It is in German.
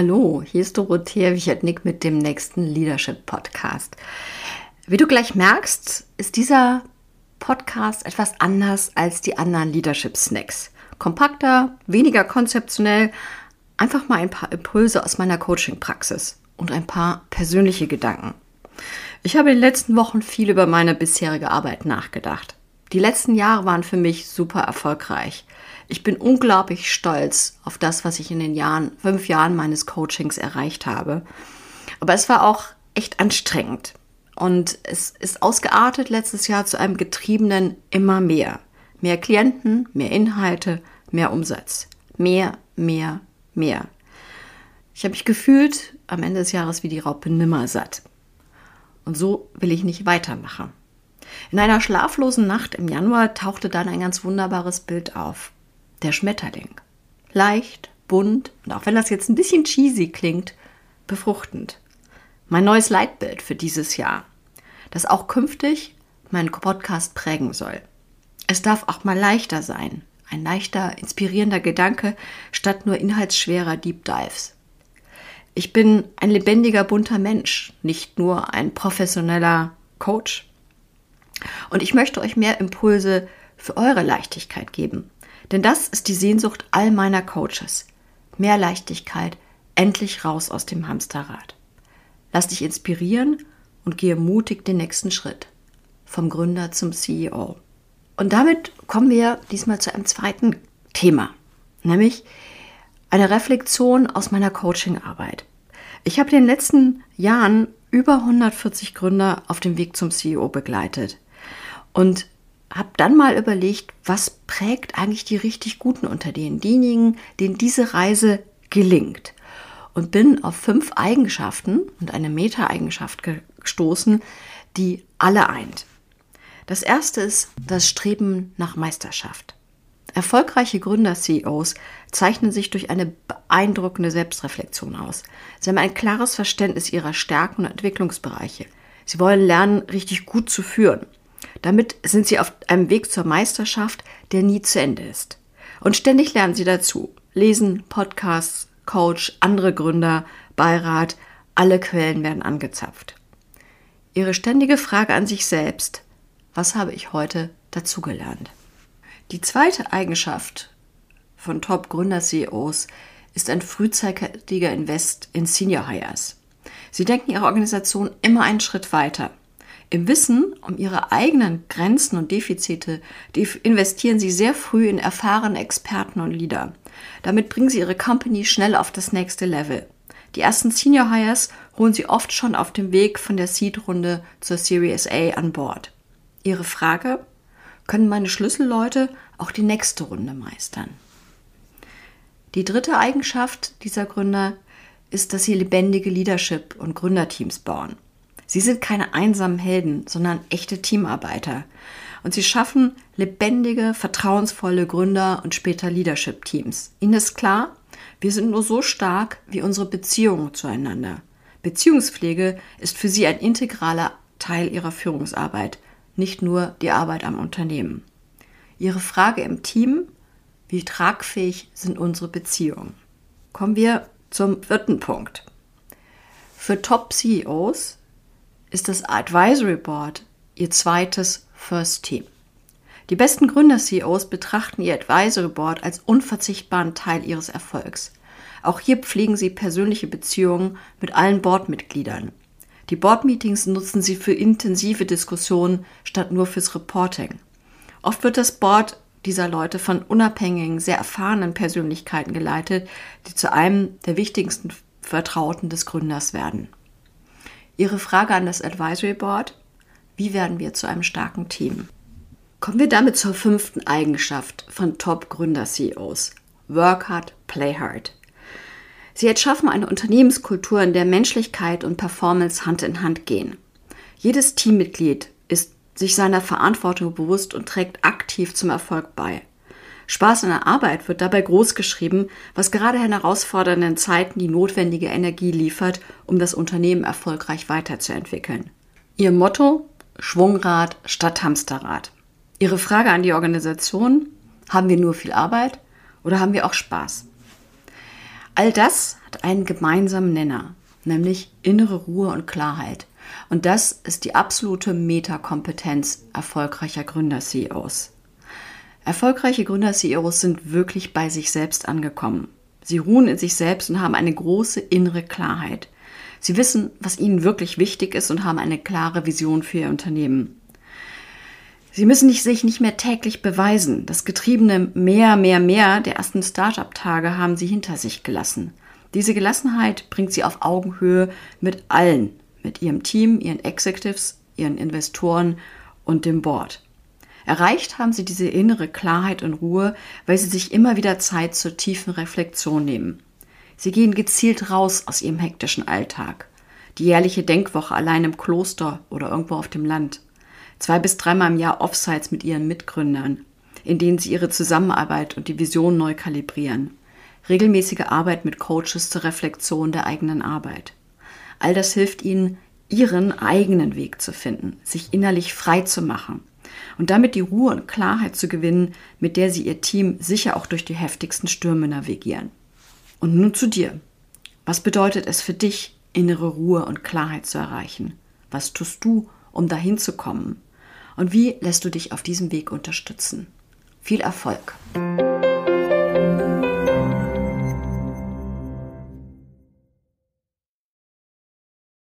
Hallo, hier ist Dorothea Wichert-Nick mit dem nächsten Leadership Podcast. Wie du gleich merkst, ist dieser Podcast etwas anders als die anderen Leadership Snacks. Kompakter, weniger konzeptionell, einfach mal ein paar Impulse aus meiner Coaching-Praxis und ein paar persönliche Gedanken. Ich habe in den letzten Wochen viel über meine bisherige Arbeit nachgedacht. Die letzten Jahre waren für mich super erfolgreich. Ich bin unglaublich stolz auf das, was ich in den Jahren, fünf Jahren meines Coachings erreicht habe. Aber es war auch echt anstrengend. Und es ist ausgeartet letztes Jahr zu einem getriebenen immer mehr. Mehr Klienten, mehr Inhalte, mehr Umsatz. Mehr, mehr, mehr. Ich habe mich gefühlt am Ende des Jahres wie die Raupe nimmersatt. Und so will ich nicht weitermachen. In einer schlaflosen Nacht im Januar tauchte dann ein ganz wunderbares Bild auf. Der Schmetterling. Leicht, bunt und auch wenn das jetzt ein bisschen cheesy klingt, befruchtend. Mein neues Leitbild für dieses Jahr, das auch künftig meinen Podcast prägen soll. Es darf auch mal leichter sein. Ein leichter, inspirierender Gedanke statt nur inhaltsschwerer Deep Dives. Ich bin ein lebendiger, bunter Mensch, nicht nur ein professioneller Coach. Und ich möchte euch mehr Impulse für eure Leichtigkeit geben. Denn das ist die Sehnsucht all meiner Coaches. Mehr Leichtigkeit, endlich raus aus dem Hamsterrad. Lass dich inspirieren und gehe mutig den nächsten Schritt. Vom Gründer zum CEO. Und damit kommen wir diesmal zu einem zweiten Thema, nämlich eine Reflexion aus meiner Coachingarbeit. Ich habe in den letzten Jahren über 140 Gründer auf dem Weg zum CEO begleitet. Und habe dann mal überlegt, was prägt eigentlich die richtig Guten unter denen, diejenigen, denen diese Reise gelingt. Und bin auf fünf Eigenschaften und eine Meta-Eigenschaft gestoßen, die alle eint. Das erste ist das Streben nach Meisterschaft. Erfolgreiche Gründer-CEOs zeichnen sich durch eine beeindruckende Selbstreflexion aus. Sie haben ein klares Verständnis ihrer Stärken und Entwicklungsbereiche. Sie wollen lernen, richtig gut zu führen. Damit sind sie auf einem Weg zur Meisterschaft, der nie zu Ende ist. Und ständig lernen sie dazu. Lesen, Podcasts, Coach, andere Gründer, Beirat, alle Quellen werden angezapft. Ihre ständige Frage an sich selbst, was habe ich heute dazugelernt? Die zweite Eigenschaft von Top-Gründer-CEOs ist ein frühzeitiger Invest in Senior Hires. Sie denken ihre Organisation immer einen Schritt weiter. Im Wissen um ihre eigenen Grenzen und Defizite investieren sie sehr früh in erfahrene Experten und Leader. Damit bringen sie ihre Company schnell auf das nächste Level. Die ersten Senior Hires holen sie oft schon auf dem Weg von der Seed-Runde zur Series A an Bord. Ihre Frage? Können meine Schlüsselleute auch die nächste Runde meistern? Die dritte Eigenschaft dieser Gründer ist, dass sie lebendige Leadership und Gründerteams bauen. Sie sind keine einsamen Helden, sondern echte Teamarbeiter. Und sie schaffen lebendige, vertrauensvolle Gründer und später Leadership-Teams. Ihnen ist klar, wir sind nur so stark wie unsere Beziehungen zueinander. Beziehungspflege ist für sie ein integraler Teil ihrer Führungsarbeit, nicht nur die Arbeit am Unternehmen. Ihre Frage im Team, wie tragfähig sind unsere Beziehungen? Kommen wir zum vierten Punkt. Für Top-CEOs ist das Advisory Board ihr zweites First Team. Die besten Gründer-CEOs betrachten ihr Advisory Board als unverzichtbaren Teil ihres Erfolgs. Auch hier pflegen sie persönliche Beziehungen mit allen Boardmitgliedern. Die Board-Meetings nutzen sie für intensive Diskussionen statt nur fürs Reporting. Oft wird das Board dieser Leute von unabhängigen, sehr erfahrenen Persönlichkeiten geleitet, die zu einem der wichtigsten Vertrauten des Gründers werden. Ihre Frage an das Advisory Board, wie werden wir zu einem starken Team? Kommen wir damit zur fünften Eigenschaft von Top-Gründer-CEOs. Work hard, play hard. Sie erschaffen eine Unternehmenskultur, in der Menschlichkeit und Performance Hand in Hand gehen. Jedes Teammitglied ist sich seiner Verantwortung bewusst und trägt aktiv zum Erfolg bei. Spaß an der Arbeit wird dabei groß geschrieben, was gerade in herausfordernden Zeiten die notwendige Energie liefert, um das Unternehmen erfolgreich weiterzuentwickeln. Ihr Motto Schwungrad statt Hamsterrad. Ihre Frage an die Organisation, haben wir nur viel Arbeit oder haben wir auch Spaß? All das hat einen gemeinsamen Nenner, nämlich innere Ruhe und Klarheit. Und das ist die absolute Metakompetenz erfolgreicher Gründer-CEOs. Erfolgreiche Gründer-CEOs sind wirklich bei sich selbst angekommen. Sie ruhen in sich selbst und haben eine große innere Klarheit. Sie wissen, was ihnen wirklich wichtig ist und haben eine klare Vision für ihr Unternehmen. Sie müssen sich nicht mehr täglich beweisen. Das getriebene mehr, mehr, mehr der ersten Startup-Tage haben sie hinter sich gelassen. Diese Gelassenheit bringt sie auf Augenhöhe mit allen, mit ihrem Team, ihren Executives, ihren Investoren und dem Board. Erreicht haben sie diese innere Klarheit und Ruhe, weil sie sich immer wieder Zeit zur tiefen Reflexion nehmen. Sie gehen gezielt raus aus ihrem hektischen Alltag. Die jährliche Denkwoche allein im Kloster oder irgendwo auf dem Land. Zwei bis dreimal im Jahr Offsites mit ihren Mitgründern, in denen sie ihre Zusammenarbeit und die Vision neu kalibrieren. Regelmäßige Arbeit mit Coaches zur Reflexion der eigenen Arbeit. All das hilft ihnen, ihren eigenen Weg zu finden, sich innerlich frei zu machen und damit die Ruhe und Klarheit zu gewinnen, mit der sie ihr Team sicher auch durch die heftigsten Stürme navigieren. Und nun zu dir. Was bedeutet es für dich, innere Ruhe und Klarheit zu erreichen? Was tust du, um dahin zu kommen? Und wie lässt du dich auf diesem Weg unterstützen? Viel Erfolg!